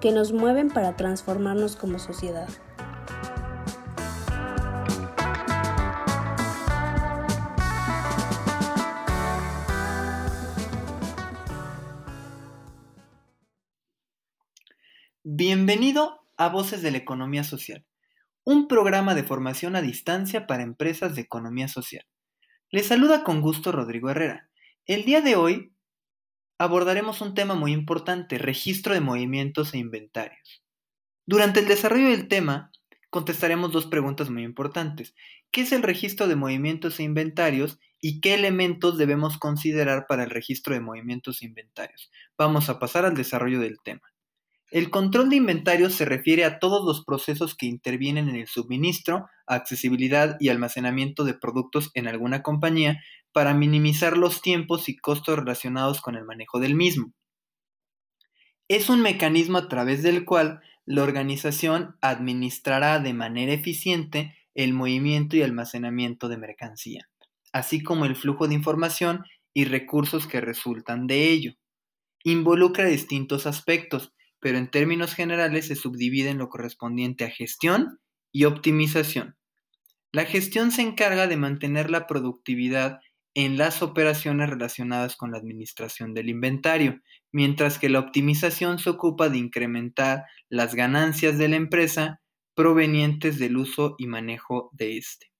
que nos mueven para transformarnos como sociedad. Bienvenido a Voces de la Economía Social, un programa de formación a distancia para empresas de economía social. Les saluda con gusto Rodrigo Herrera. El día de hoy abordaremos un tema muy importante, registro de movimientos e inventarios. Durante el desarrollo del tema, contestaremos dos preguntas muy importantes. ¿Qué es el registro de movimientos e inventarios y qué elementos debemos considerar para el registro de movimientos e inventarios? Vamos a pasar al desarrollo del tema. El control de inventarios se refiere a todos los procesos que intervienen en el suministro, accesibilidad y almacenamiento de productos en alguna compañía para minimizar los tiempos y costos relacionados con el manejo del mismo. Es un mecanismo a través del cual la organización administrará de manera eficiente el movimiento y almacenamiento de mercancía, así como el flujo de información y recursos que resultan de ello. Involucra distintos aspectos, pero en términos generales se subdivide en lo correspondiente a gestión y optimización. La gestión se encarga de mantener la productividad en las operaciones relacionadas con la administración del inventario, mientras que la optimización se ocupa de incrementar las ganancias de la empresa provenientes del uso y manejo de éste.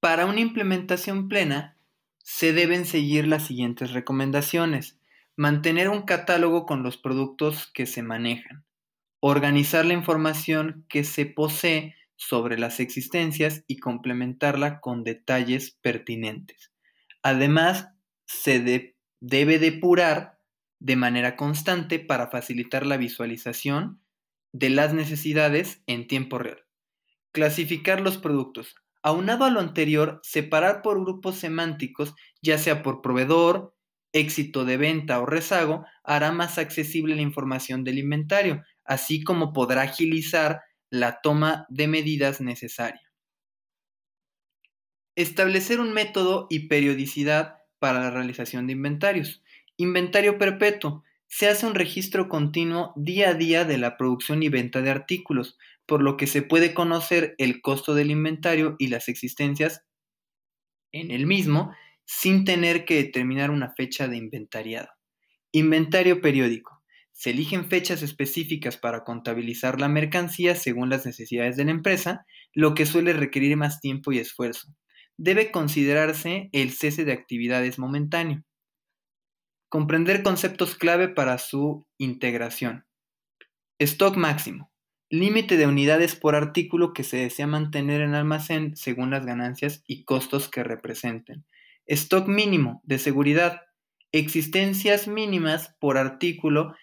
Para una implementación plena, se deben seguir las siguientes recomendaciones. Mantener un catálogo con los productos que se manejan. Organizar la información que se posee sobre las existencias y complementarla con detalles pertinentes. Además, se debe depurar de manera constante para facilitar la visualización de las necesidades en tiempo real. Clasificar los productos. Aunado a lo anterior, separar por grupos semánticos, ya sea por proveedor, éxito de venta o rezago hará más accesible la información del inventario, así como podrá agilizar la toma de medidas necesaria. Establecer un método y periodicidad para la realización de inventarios. Inventario perpetuo. Se hace un registro continuo día a día de la producción y venta de artículos, por lo que se puede conocer el costo del inventario y las existencias en el mismo sin tener que determinar una fecha de inventariado. Inventario periódico. Se eligen fechas específicas para contabilizar la mercancía según las necesidades de la empresa, lo que suele requerir más tiempo y esfuerzo. Debe considerarse el cese de actividades momentáneo. Comprender conceptos clave para su integración. Stock máximo. Límite de unidades por artículo que se desea mantener en almacén según las ganancias y costos que representen. Stock mínimo de seguridad. Existencias mínimas por artículo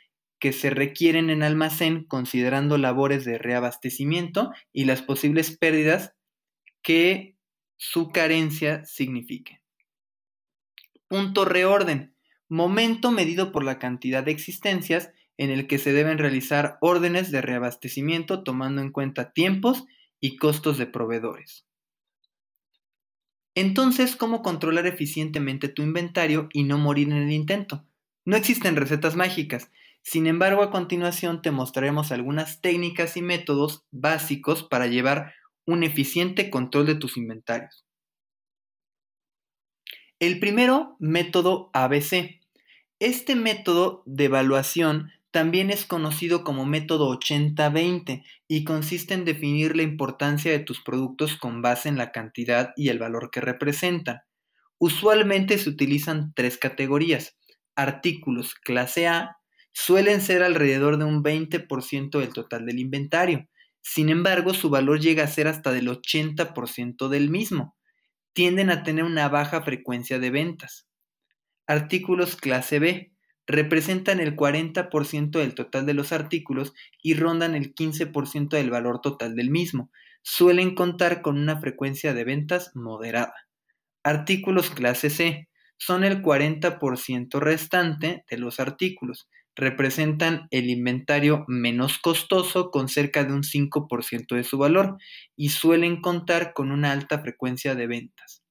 que se requieren en almacén considerando labores de reabastecimiento y las posibles pérdidas que su carencia signifique. Punto reorden. Momento medido por la cantidad de existencias en el que se deben realizar órdenes de reabastecimiento tomando en cuenta tiempos y costos de proveedores. Entonces, ¿cómo controlar eficientemente tu inventario y no morir en el intento? No existen recetas mágicas. Sin embargo, a continuación te mostraremos algunas técnicas y métodos básicos para llevar un eficiente control de tus inventarios. El primero, método ABC. Este método de evaluación también es conocido como método 80-20 y consiste en definir la importancia de tus productos con base en la cantidad y el valor que representan. Usualmente se utilizan tres categorías. Artículos clase A suelen ser alrededor de un 20% del total del inventario. Sin embargo, su valor llega a ser hasta del 80% del mismo. Tienden a tener una baja frecuencia de ventas. Artículos clase B representan el 40% del total de los artículos y rondan el 15% del valor total del mismo. Suelen contar con una frecuencia de ventas moderada. Artículos clase C son el 40% restante de los artículos. Representan el inventario menos costoso con cerca de un 5% de su valor y suelen contar con una alta frecuencia de ventas.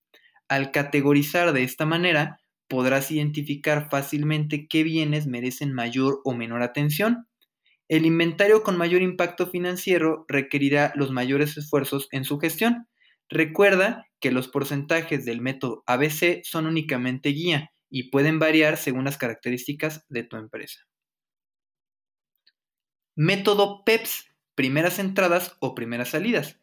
Al categorizar de esta manera, podrás identificar fácilmente qué bienes merecen mayor o menor atención. El inventario con mayor impacto financiero requerirá los mayores esfuerzos en su gestión. Recuerda que los porcentajes del método ABC son únicamente guía y pueden variar según las características de tu empresa. Método PEPS, primeras entradas o primeras salidas.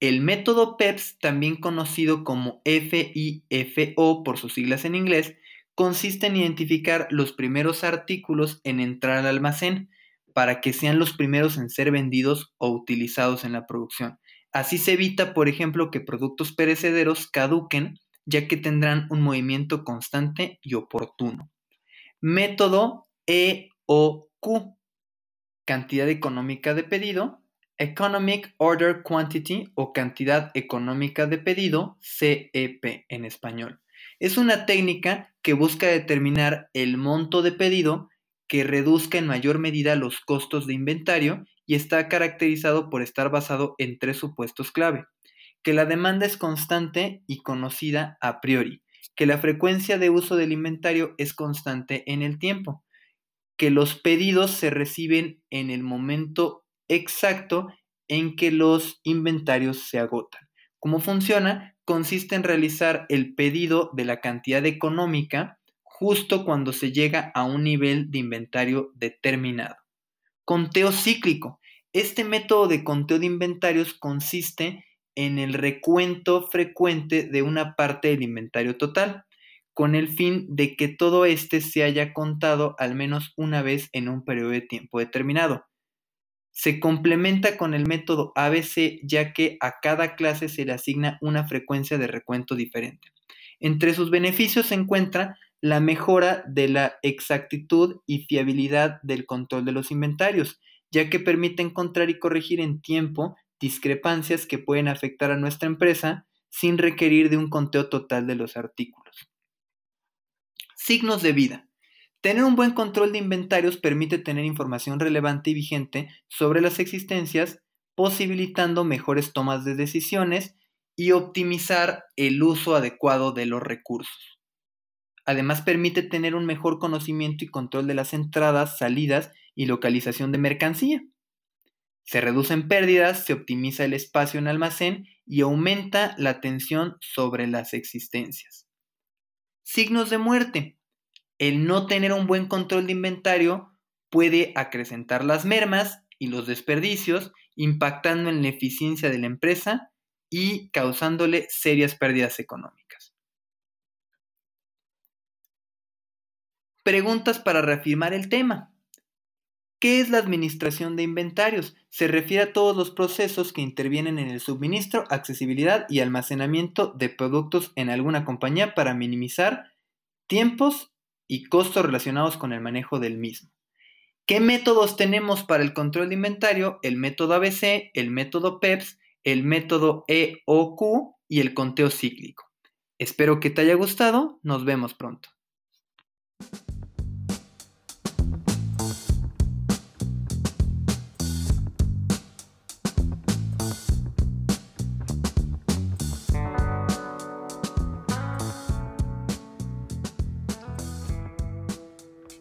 El método PEPS, también conocido como FIFO por sus siglas en inglés, consiste en identificar los primeros artículos en entrar al almacén para que sean los primeros en ser vendidos o utilizados en la producción. Así se evita, por ejemplo, que productos perecederos caduquen, ya que tendrán un movimiento constante y oportuno. Método EOQ, cantidad económica de pedido, Economic Order Quantity o cantidad económica de pedido, CEP en español. Es una técnica que busca determinar el monto de pedido que reduzca en mayor medida los costos de inventario y está caracterizado por estar basado en tres supuestos clave. Que la demanda es constante y conocida a priori, que la frecuencia de uso del inventario es constante en el tiempo, que los pedidos se reciben en el momento exacto en que los inventarios se agotan. ¿Cómo funciona? Consiste en realizar el pedido de la cantidad económica justo cuando se llega a un nivel de inventario determinado. Conteo cíclico. Este método de conteo de inventarios consiste en el recuento frecuente de una parte del inventario total, con el fin de que todo éste se haya contado al menos una vez en un periodo de tiempo determinado. Se complementa con el método ABC ya que a cada clase se le asigna una frecuencia de recuento diferente. Entre sus beneficios se encuentra la mejora de la exactitud y fiabilidad del control de los inventarios, ya que permite encontrar y corregir en tiempo discrepancias que pueden afectar a nuestra empresa sin requerir de un conteo total de los artículos. Signos de vida. Tener un buen control de inventarios permite tener información relevante y vigente sobre las existencias, posibilitando mejores tomas de decisiones y optimizar el uso adecuado de los recursos. Además permite tener un mejor conocimiento y control de las entradas, salidas y localización de mercancía. Se reducen pérdidas, se optimiza el espacio en almacén y aumenta la atención sobre las existencias. Signos de muerte. El no tener un buen control de inventario puede acrecentar las mermas y los desperdicios, impactando en la eficiencia de la empresa y causándole serias pérdidas económicas. Preguntas para reafirmar el tema. ¿Qué es la administración de inventarios? Se refiere a todos los procesos que intervienen en el suministro, accesibilidad y almacenamiento de productos en alguna compañía para minimizar tiempos y costos relacionados con el manejo del mismo. ¿Qué métodos tenemos para el control de inventario? El método ABC, el método PEPS, el método EOQ y el conteo cíclico. Espero que te haya gustado, nos vemos pronto.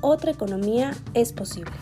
Otra economía es posible.